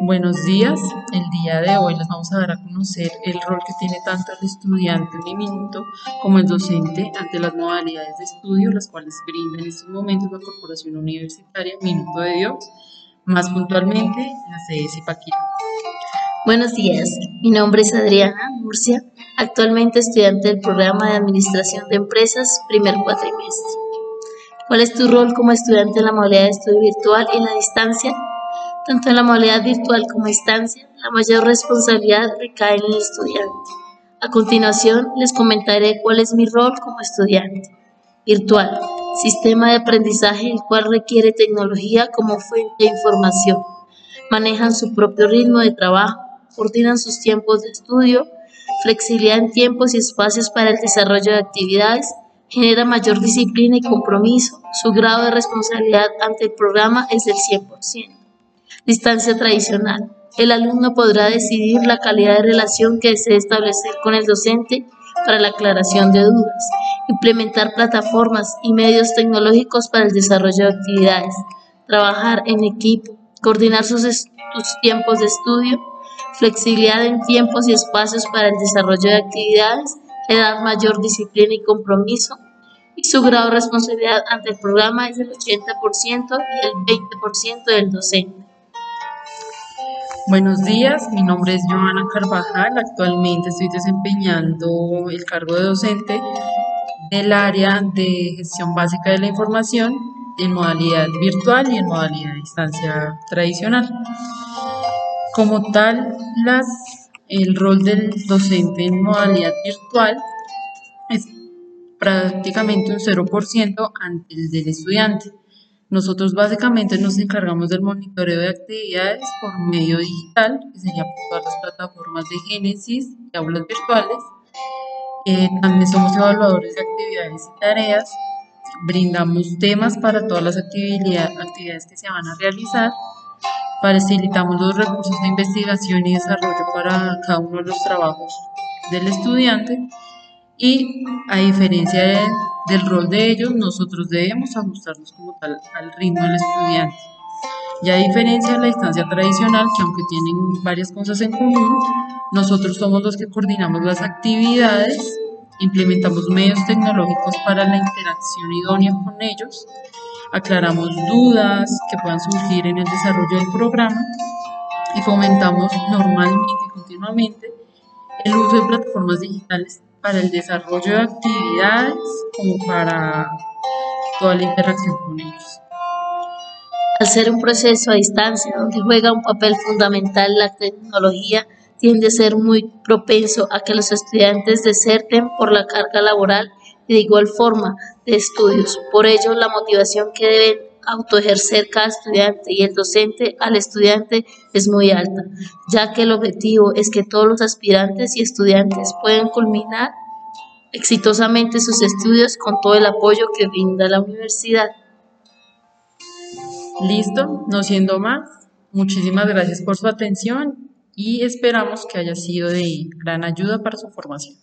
Buenos días, el día de hoy les vamos a dar a conocer el rol que tiene tanto el estudiante uniminuto como el docente ante las modalidades de estudio, las cuales brinda en estos momentos la Corporación Universitaria Minuto de Dios, más puntualmente la sede Zipaquirá. Buenos días, mi nombre es Adriana Murcia, actualmente estudiante del programa de Administración de Empresas, primer cuatrimestre. ¿Cuál es tu rol como estudiante en la modalidad de estudio virtual y en la distancia? Tanto en la modalidad virtual como a distancia, la mayor responsabilidad recae en el estudiante. A continuación, les comentaré cuál es mi rol como estudiante. Virtual, sistema de aprendizaje el cual requiere tecnología como fuente de información. Manejan su propio ritmo de trabajo, coordinan sus tiempos de estudio, flexibilidad en tiempos y espacios para el desarrollo de actividades, genera mayor disciplina y compromiso, su grado de responsabilidad ante el programa es del 100%. Distancia tradicional. El alumno podrá decidir la calidad de relación que desee establecer con el docente para la aclaración de dudas, implementar plataformas y medios tecnológicos para el desarrollo de actividades, trabajar en equipo, coordinar sus, tiempos de estudio, flexibilidad en tiempos y espacios para el desarrollo de actividades, edad mayor disciplina y compromiso, y su grado de responsabilidad ante el programa es del 80% y el 20% del docente. Buenos días, mi nombre es Joana Carvajal, actualmente estoy desempeñando el cargo de docente del área de gestión básica de la información en modalidad virtual y en modalidad de distancia tradicional. Como tal, las, el rol del docente en modalidad virtual es prácticamente un 0% ante el del estudiante. Nosotros básicamente nos encargamos del monitoreo de actividades por medio digital, que sería por todas las plataformas de Génesis y aulas virtuales. Eh, también somos evaluadores de actividades y tareas. Brindamos temas para todas las actividades que se van a realizar. Facilitamos los recursos de investigación y desarrollo para cada uno de los trabajos del estudiante. Y a diferencia de del rol de ellos, nosotros debemos ajustarnos como tal al ritmo del estudiante. Ya a diferencia de la distancia tradicional, que aunque tienen varias cosas en común, nosotros somos los que coordinamos las actividades, implementamos medios tecnológicos para la interacción idónea con ellos, aclaramos dudas que puedan surgir en el desarrollo del programa y fomentamos normalmente y continuamente el uso de plataformas digitales para el desarrollo de actividades como para toda la interacción con ellos. Al ser un proceso a distancia donde juega un papel fundamental la tecnología, tiende a ser muy propenso a que los estudiantes deserten por la carga laboral y de igual forma de estudios. Por ello, la motivación que deben autoejercer cada estudiante y el docente al estudiante es muy alta, ya que el objetivo es que todos los aspirantes y estudiantes puedan culminar exitosamente sus estudios con todo el apoyo que brinda la universidad. Listo, no siendo más, muchísimas gracias por su atención y esperamos que haya sido de gran ayuda para su formación.